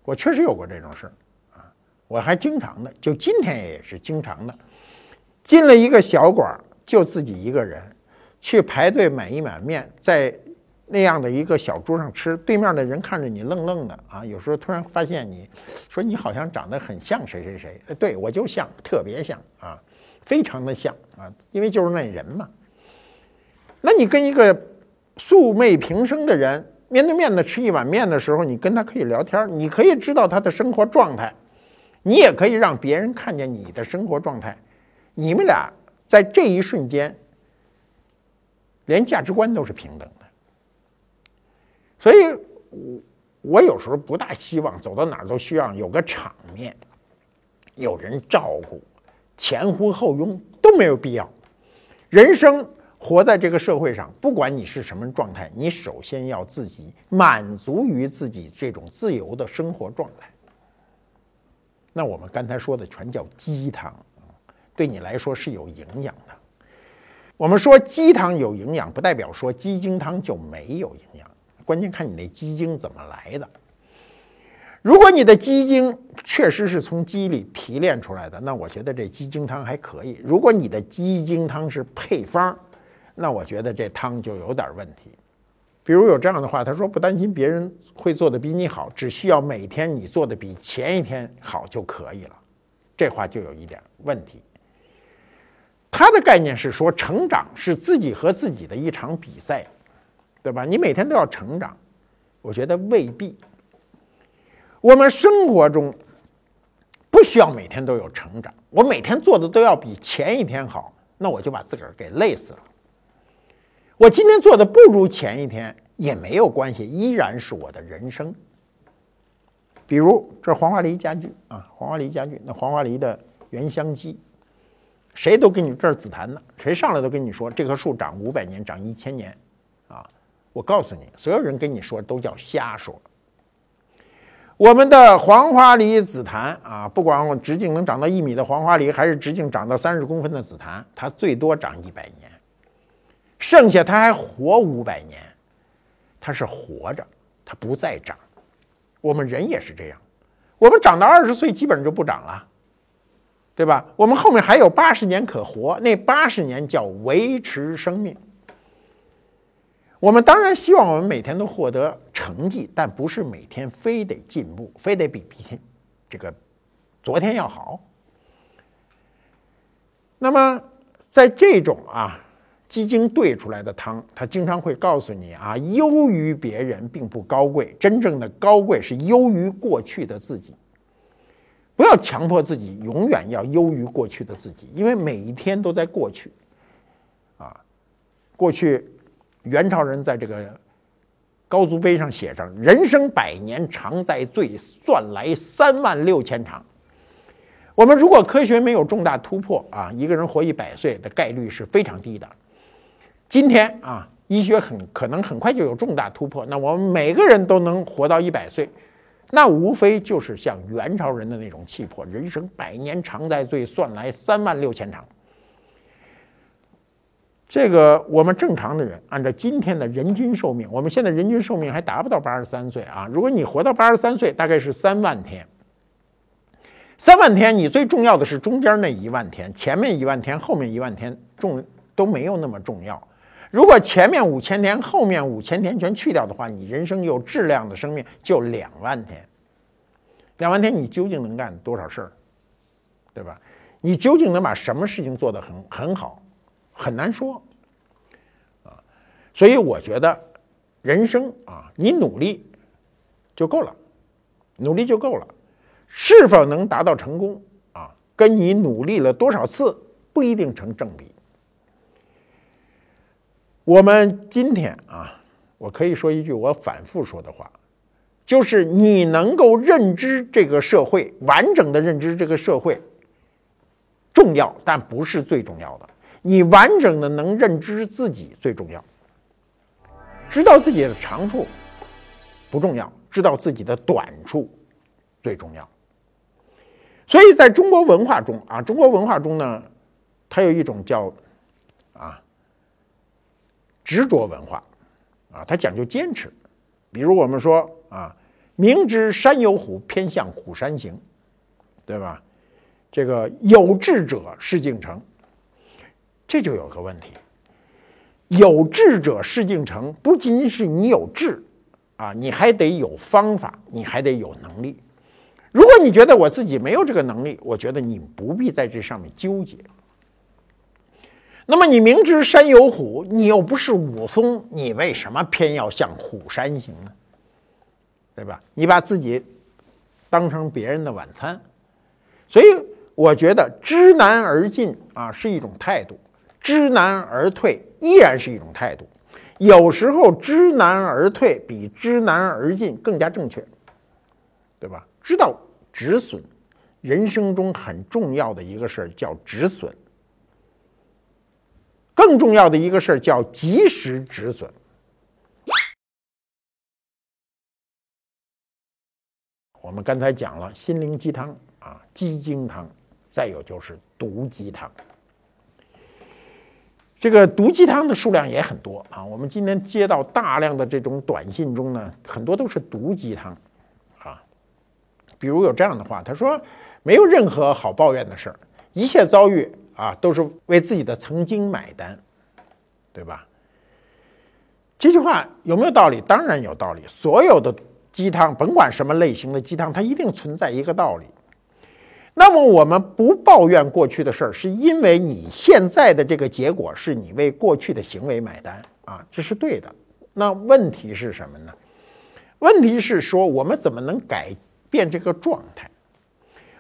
我确实有过这种事啊！我还经常的，就今天也是经常的，进了一个小馆，就自己一个人去排队买一碗面，在那样的一个小桌上吃。对面的人看着你愣愣的啊，有时候突然发现你说你好像长得很像谁谁谁，对我就像，特别像啊。非常的像啊，因为就是那人嘛。那你跟一个素昧平生的人面对面的吃一碗面的时候，你跟他可以聊天，你可以知道他的生活状态，你也可以让别人看见你的生活状态。你们俩在这一瞬间，连价值观都是平等的。所以，我我有时候不大希望走到哪儿都需要有个场面，有人照顾。前呼后拥都没有必要。人生活在这个社会上，不管你是什么状态，你首先要自己满足于自己这种自由的生活状态。那我们刚才说的全叫鸡汤，对你来说是有营养的。我们说鸡汤有营养，不代表说鸡精汤就没有营养，关键看你那鸡精怎么来的。如果你的鸡精确实是从鸡里提炼出来的，那我觉得这鸡精汤还可以。如果你的鸡精汤是配方，那我觉得这汤就有点问题。比如有这样的话，他说不担心别人会做的比你好，只需要每天你做的比前一天好就可以了。这话就有一点问题。他的概念是说，成长是自己和自己的一场比赛，对吧？你每天都要成长，我觉得未必。我们生活中不需要每天都有成长，我每天做的都要比前一天好，那我就把自个儿给累死了。我今天做的不如前一天也没有关系，依然是我的人生。比如这黄花梨家具啊，黄花梨家具，那黄花梨的原香机，谁都跟你这儿紫檀的，谁上来都跟你说这棵树长五百年，长一千年，啊，我告诉你，所有人跟你说都叫瞎说。我们的黄花梨紫檀啊，不管直径能长到一米的黄花梨，还是直径长到三十公分的紫檀，它最多长一百年，剩下它还活五百年，它是活着，它不再长。我们人也是这样，我们长到二十岁基本上就不长了，对吧？我们后面还有八十年可活，那八十年叫维持生命。我们当然希望我们每天都获得成绩，但不是每天非得进步，非得比比天这个昨天要好。那么，在这种啊鸡精兑出来的汤，它经常会告诉你啊，优于别人并不高贵，真正的高贵是优于过去的自己。不要强迫自己永远要优于过去的自己，因为每一天都在过去。啊，过去。元朝人在这个高足碑上写上：“人生百年常在醉，算来三万六千场。”我们如果科学没有重大突破啊，一个人活一百岁的概率是非常低的。今天啊，医学很可能很快就有重大突破，那我们每个人都能活到一百岁，那无非就是像元朝人的那种气魄：“人生百年常在醉，算来三万六千场。”这个我们正常的人，按照今天的人均寿命，我们现在人均寿命还达不到八十三岁啊。如果你活到八十三岁，大概是三万天。三万天，你最重要的是中间那一万天，前面一万天，后面一万天重都没有那么重要。如果前面五千天，后面五千天全去掉的话，你人生有质量的生命就两万天。两万天，你究竟能干多少事儿，对吧？你究竟能把什么事情做得很很好？很难说，啊，所以我觉得人生啊，你努力就够了，努力就够了。是否能达到成功啊，跟你努力了多少次不一定成正比。我们今天啊，我可以说一句我反复说的话，就是你能够认知这个社会，完整的认知这个社会重要，但不是最重要的。你完整的能认知自己最重要，知道自己的长处不重要，知道自己的短处最重要。所以在中国文化中啊，中国文化中呢，它有一种叫啊执着文化啊，它讲究坚持。比如我们说啊，明知山有虎，偏向虎山行，对吧？这个有志者事竟成。这就有个问题，有志者事竟成，不仅仅是你有志，啊，你还得有方法，你还得有能力。如果你觉得我自己没有这个能力，我觉得你不必在这上面纠结。那么你明知山有虎，你又不是武松，你为什么偏要向虎山行呢？对吧？你把自己当成别人的晚餐，所以我觉得知难而进啊是一种态度。知难而退依然是一种态度，有时候知难而退比知难而进更加正确，对吧？知道止损，人生中很重要的一个事儿叫止损。更重要的一个事儿叫及时止损。我们刚才讲了心灵鸡汤啊，鸡精汤，再有就是毒鸡汤。这个毒鸡汤的数量也很多啊。我们今天接到大量的这种短信中呢，很多都是毒鸡汤啊。比如有这样的话，他说：“没有任何好抱怨的事儿，一切遭遇啊都是为自己的曾经买单，对吧？”这句话有没有道理？当然有道理。所有的。鸡汤，甭管什么类型的鸡汤，它一定存在一个道理。那么我们不抱怨过去的事儿，是因为你现在的这个结果是你为过去的行为买单啊，这是对的。那问题是什么呢？问题是说我们怎么能改变这个状态？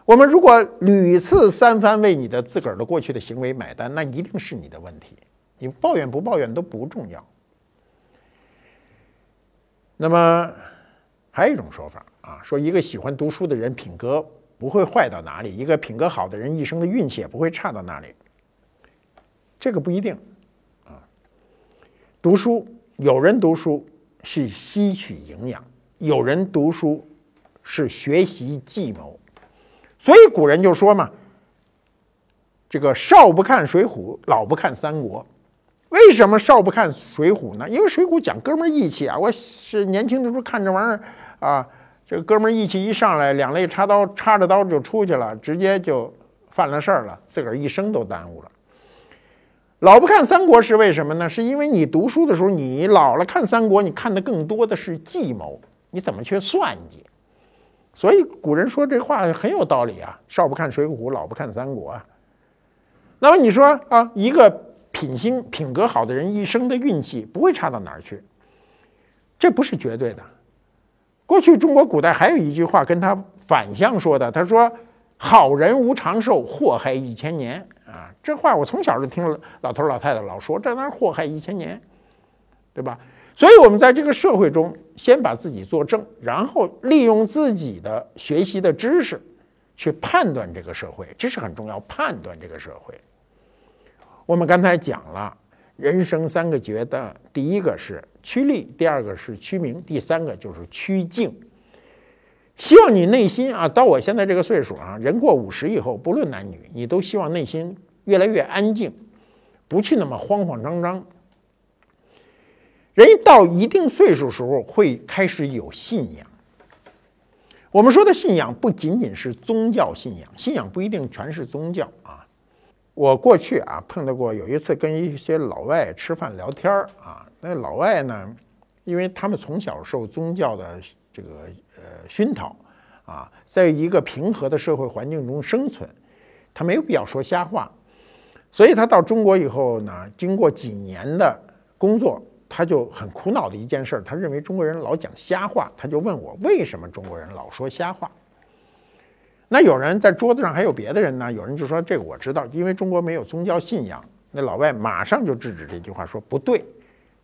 我们如果屡次三番为你的自个儿的过去的行为买单，那一定是你的问题。你抱怨不抱怨都不重要。那么。还有一种说法啊，说一个喜欢读书的人品格不会坏到哪里，一个品格好的人一生的运气也不会差到哪里。这个不一定啊。读书，有人读书是吸取营养，有人读书是学习计谋。所以古人就说嘛：“这个少不看水浒，老不看三国。”为什么少不看水浒呢？因为水浒讲哥们义气啊。我是年轻的时候看这玩意儿。啊，这哥们儿义气一上来，两肋插刀，插着刀就出去了，直接就犯了事儿了，自个儿一生都耽误了。老不看三国是为什么呢？是因为你读书的时候，你老了看三国，你看的更多的是计谋，你怎么去算计？所以古人说这话很有道理啊，少不看水浒，老不看三国啊。那么你说啊，一个品行品格好的人，一生的运气不会差到哪儿去？这不是绝对的。过去中国古代还有一句话跟他反向说的，他说：“好人无长寿，祸害一千年。”啊，这话我从小就听老头老太太老说，这玩意儿祸害一千年，对吧？所以，我们在这个社会中，先把自己做正，然后利用自己的学习的知识去判断这个社会，这是很重要。判断这个社会，我们刚才讲了。人生三个觉的，第一个是趋利，第二个是趋名，第三个就是趋静。希望你内心啊，到我现在这个岁数啊，人过五十以后，不论男女，你都希望内心越来越安静，不去那么慌慌张张。人到一定岁数时候，会开始有信仰。我们说的信仰，不仅仅是宗教信仰，信仰不一定全是宗教。我过去啊碰到过有一次跟一些老外吃饭聊天啊，那老外呢，因为他们从小受宗教的这个呃熏陶啊，在一个平和的社会环境中生存，他没有必要说瞎话，所以他到中国以后呢，经过几年的工作，他就很苦恼的一件事，他认为中国人老讲瞎话，他就问我为什么中国人老说瞎话。那有人在桌子上还有别的人呢？有人就说这个我知道，因为中国没有宗教信仰。那老外马上就制止这句话，说不对。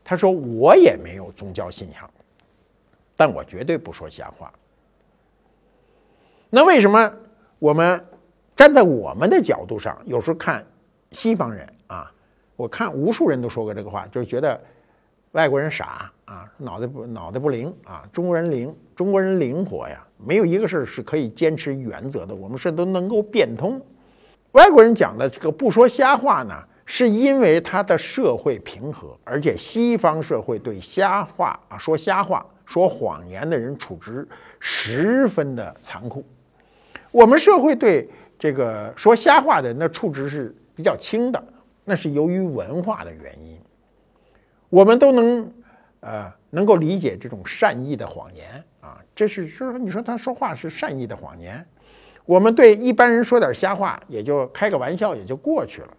他说我也没有宗教信仰，但我绝对不说瞎话。那为什么我们站在我们的角度上，有时候看西方人啊？我看无数人都说过这个话，就是觉得。外国人傻啊，脑袋不脑袋不灵啊，中国人灵，中国人灵活呀，没有一个事儿是可以坚持原则的，我们是都能够变通。外国人讲的这个不说瞎话呢，是因为他的社会平和，而且西方社会对瞎话啊、说瞎话、说谎言的人处置十分的残酷。我们社会对这个说瞎话的人的处置是比较轻的，那是由于文化的原因。我们都能，呃，能够理解这种善意的谎言啊，这是说，你说他说话是善意的谎言，我们对一般人说点瞎话，也就开个玩笑，也就过去了。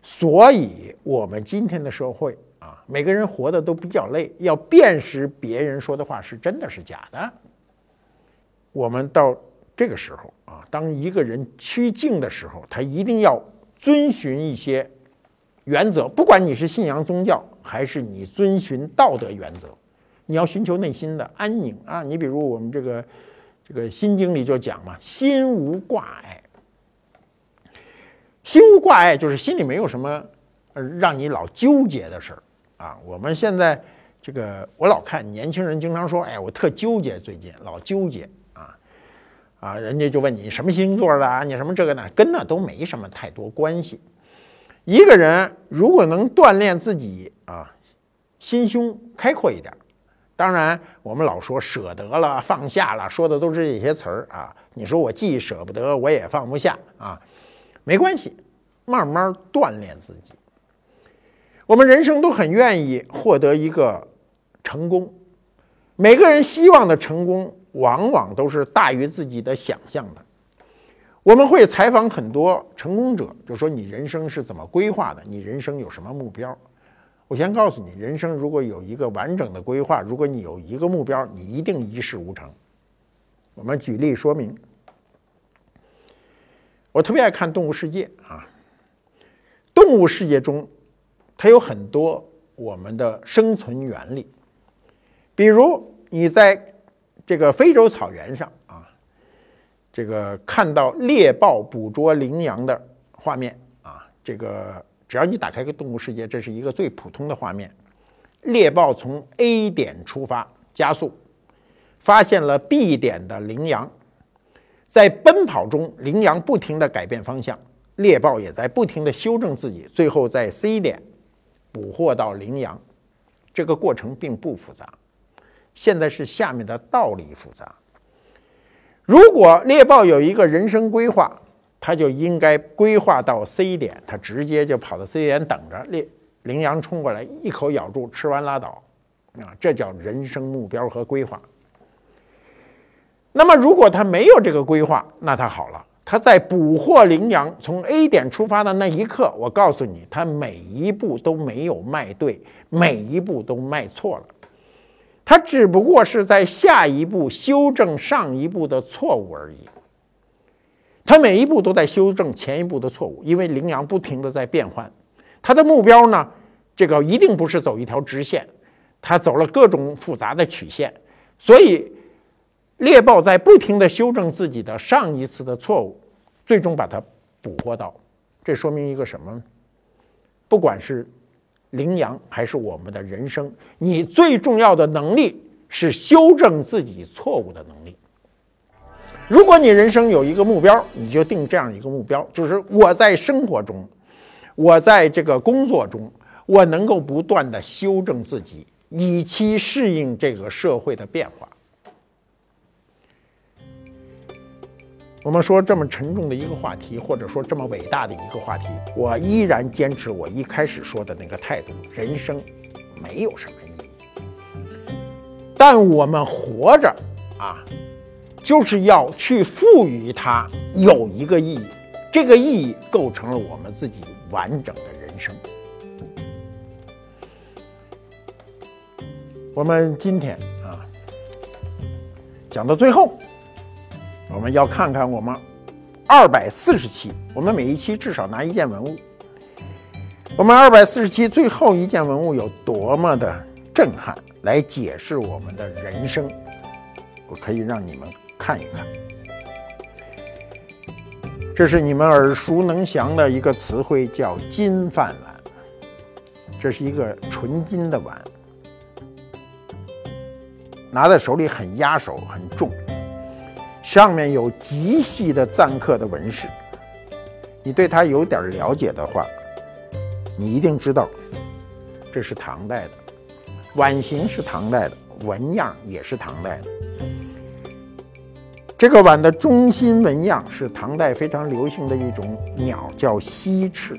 所以，我们今天的社会啊，每个人活的都比较累，要辨识别人说的话是真的是假的。我们到这个时候啊，当一个人趋静的时候，他一定要遵循一些。原则，不管你是信仰宗教，还是你遵循道德原则，你要寻求内心的安宁啊！你比如我们这个这个《心经》里就讲嘛，“心无挂碍”。心无挂碍就是心里没有什么呃让你老纠结的事儿啊。我们现在这个我老看年轻人经常说，哎，我特纠结，最近老纠结啊啊，人家就问你什么星座的啊，你什么这个呢，跟那都没什么太多关系。一个人如果能锻炼自己啊，心胸开阔一点。当然，我们老说舍得了、放下了，说的都是这些词儿啊。你说我既舍不得，我也放不下啊，没关系，慢慢锻炼自己。我们人生都很愿意获得一个成功，每个人希望的成功，往往都是大于自己的想象的。我们会采访很多成功者，就说你人生是怎么规划的？你人生有什么目标？我先告诉你，人生如果有一个完整的规划，如果你有一个目标，你一定一事无成。我们举例说明。我特别爱看《动物世界》啊，动物世界中，它有很多我们的生存原理。比如你在这个非洲草原上啊，这个看到猎豹捕捉羚羊的画面啊，这个。只要你打开一个动物世界，这是一个最普通的画面。猎豹从 A 点出发，加速，发现了 B 点的羚羊，在奔跑中，羚羊不停地改变方向，猎豹也在不停地修正自己，最后在 C 点捕获到羚羊。这个过程并不复杂。现在是下面的道理复杂。如果猎豹有一个人生规划。他就应该规划到 C 点，他直接就跑到 C 点等着羚羚羊冲过来，一口咬住，吃完拉倒，啊，这叫人生目标和规划。那么，如果他没有这个规划，那他好了，他在捕获羚羊从 A 点出发的那一刻，我告诉你，他每一步都没有迈对，每一步都迈错了，他只不过是在下一步修正上一步的错误而已。他每一步都在修正前一步的错误，因为羚羊不停的在变换，他的目标呢，这个一定不是走一条直线，他走了各种复杂的曲线，所以猎豹在不停的修正自己的上一次的错误，最终把它捕获到。这说明一个什么？不管是羚羊还是我们的人生，你最重要的能力是修正自己错误的能力。如果你人生有一个目标，你就定这样一个目标，就是我在生活中，我在这个工作中，我能够不断的修正自己，以期适应这个社会的变化。我们说这么沉重的一个话题，或者说这么伟大的一个话题，我依然坚持我一开始说的那个态度：人生没有什么意义，但我们活着啊。就是要去赋予它有一个意义，这个意义构成了我们自己完整的人生。我们今天啊，讲到最后，我们要看看我们二百四十期，我们每一期至少拿一件文物。我们二百四十期最后一件文物有多么的震撼，来解释我们的人生。我可以让你们。看一看，这是你们耳熟能详的一个词汇，叫金饭碗。这是一个纯金的碗，拿在手里很压手，很重，上面有极细的錾刻的纹饰。你对它有点了解的话，你一定知道，这是唐代的，碗形是唐代的，纹样也是唐代的。这个碗的中心纹样是唐代非常流行的一种鸟，叫西翅。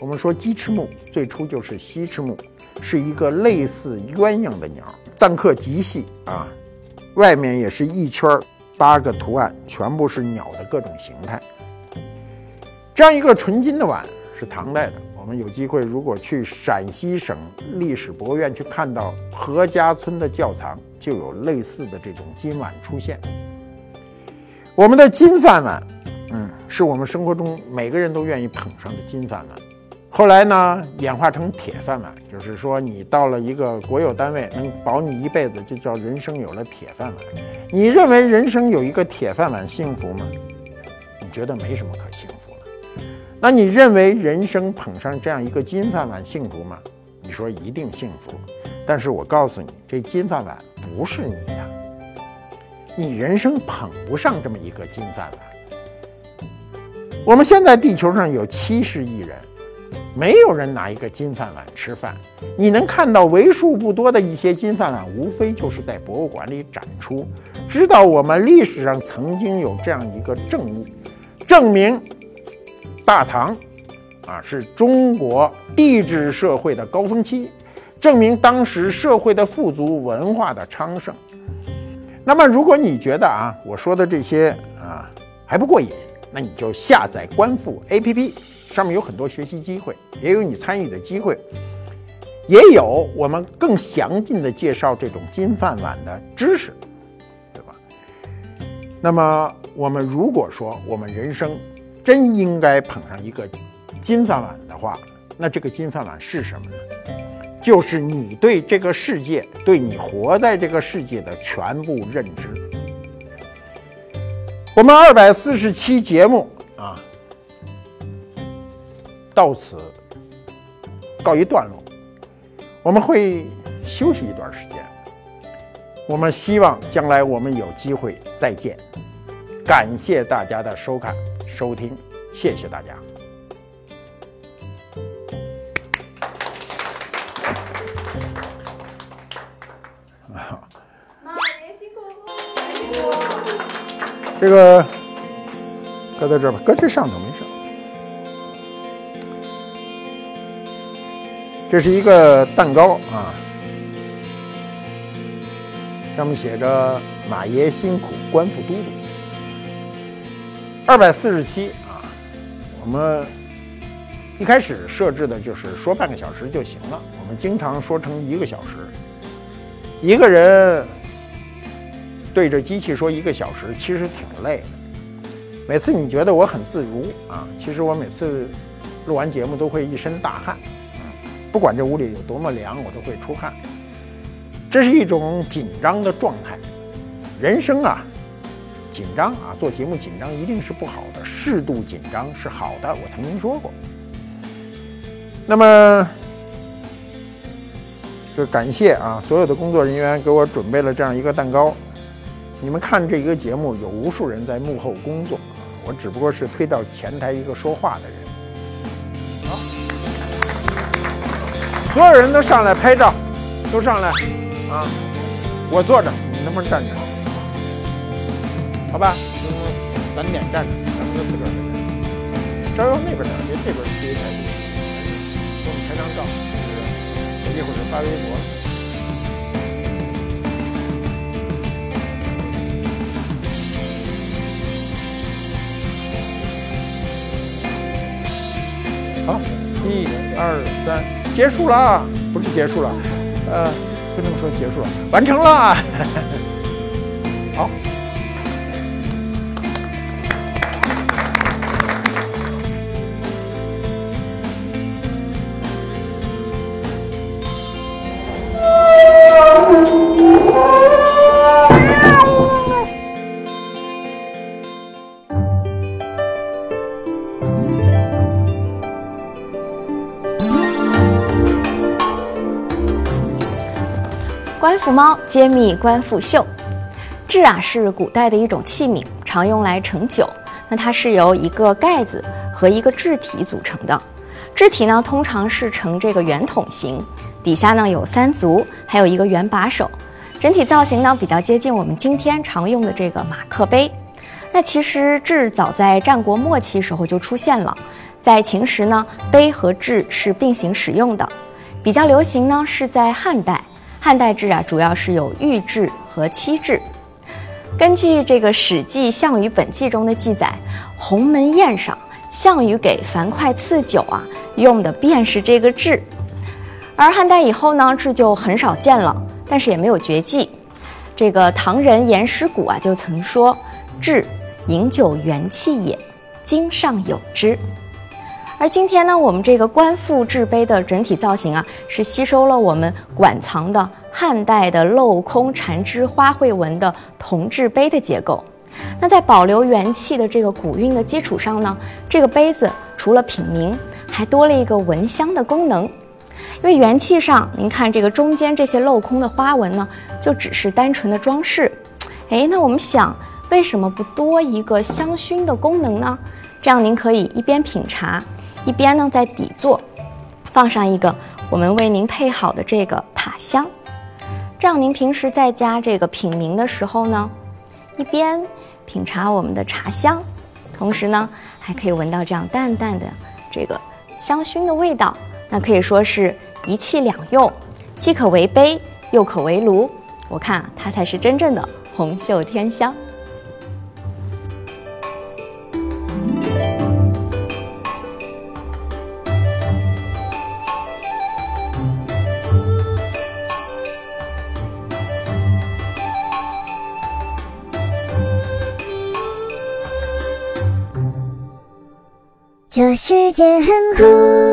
我们说鸡翅目最初就是西翅目，是一个类似鸳鸯的鸟，赞刻极细啊，外面也是一圈八个图案，全部是鸟的各种形态。这样一个纯金的碗是唐代的。我们有机会如果去陕西省历史博物院去看到何家村的窖藏，就有类似的这种金碗出现。我们的金饭碗，嗯，是我们生活中每个人都愿意捧上的金饭碗。后来呢，演化成铁饭碗，就是说你到了一个国有单位，能保你一辈子，就叫人生有了铁饭碗。你认为人生有一个铁饭碗幸福吗？你觉得没什么可幸福的。那你认为人生捧上这样一个金饭碗幸福吗？你说一定幸福，但是我告诉你，这金饭碗不是你的，你人生捧不上这么一个金饭碗。我们现在地球上有七十亿人，没有人拿一个金饭碗吃饭。你能看到为数不多的一些金饭碗，无非就是在博物馆里展出，知道我们历史上曾经有这样一个证物，证明。大唐，啊，是中国帝制社会的高峰期，证明当时社会的富足、文化的昌盛。那么，如果你觉得啊，我说的这些啊还不过瘾，那你就下载观复 APP，上面有很多学习机会，也有你参与的机会，也有我们更详尽的介绍这种金饭碗的知识，对吧？那么，我们如果说我们人生，真应该捧上一个金饭碗的话，那这个金饭碗是什么呢？就是你对这个世界、对你活在这个世界的全部认知。我们二百四十期节目啊，到此告一段落。我们会休息一段时间。我们希望将来我们有机会再见。感谢大家的收看。收听，谢谢大家。这个搁在这儿吧，搁这上头没事。这是一个蛋糕啊，上面写着“马爷辛苦，官复都督”。二百四十七啊，我们一开始设置的就是说半个小时就行了。我们经常说成一个小时，一个人对着机器说一个小时，其实挺累的。每次你觉得我很自如啊，其实我每次录完节目都会一身大汗，不管这屋里有多么凉，我都会出汗。这是一种紧张的状态。人生啊。紧张啊，做节目紧张一定是不好的，适度紧张是好的。我曾经说过。那么，就感谢啊，所有的工作人员给我准备了这样一个蛋糕。你们看这一个节目，有无数人在幕后工作，我只不过是推到前台一个说话的人。好，所有人都上来拍照，都上来啊！我坐着，你能不能站着？好吧，咱点站着，咱们就自个儿在这稍微往那边点，别这边贴太多。给我们拍张照，是一会儿就发微博。好，一二三，结束了，不是结束了，呃，不能说结束了，完成了。好。官复猫揭秘官复秀，制啊是古代的一种器皿，常用来盛酒。那它是由一个盖子和一个制体组成的。制体呢通常是呈这个圆筒形，底下呢有三足，还有一个圆把手。整体造型呢比较接近我们今天常用的这个马克杯。那其实制早在战国末期时候就出现了，在秦时呢杯和制是并行使用的，比较流行呢是在汉代。汉代制啊，主要是有玉制和漆制。根据这个《史记·项羽本纪》中的记载，鸿门宴上，项羽给樊哙赐酒啊，用的便是这个制。而汉代以后呢，制就很少见了，但是也没有绝迹。这个唐人颜师古啊，就曾说：“制，饮酒元气也，今尚有之。”而今天呢，我们这个官复制杯的整体造型啊，是吸收了我们馆藏的汉代的镂空缠枝花卉纹的铜制杯的结构。那在保留元气的这个古韵的基础上呢，这个杯子除了品茗，还多了一个闻香的功能。因为元气上，您看这个中间这些镂空的花纹呢，就只是单纯的装饰。哎，那我们想，为什么不多一个香薰的功能呢？这样您可以一边品茶，一边呢在底座放上一个我们为您配好的这个塔香。这样您平时在家这个品茗的时候呢，一边品茶我们的茶香，同时呢还可以闻到这样淡淡的这个香薰的味道。那可以说是一气两用，既可为杯，又可为炉。我看，它才是真正的红袖添香。这世界很酷。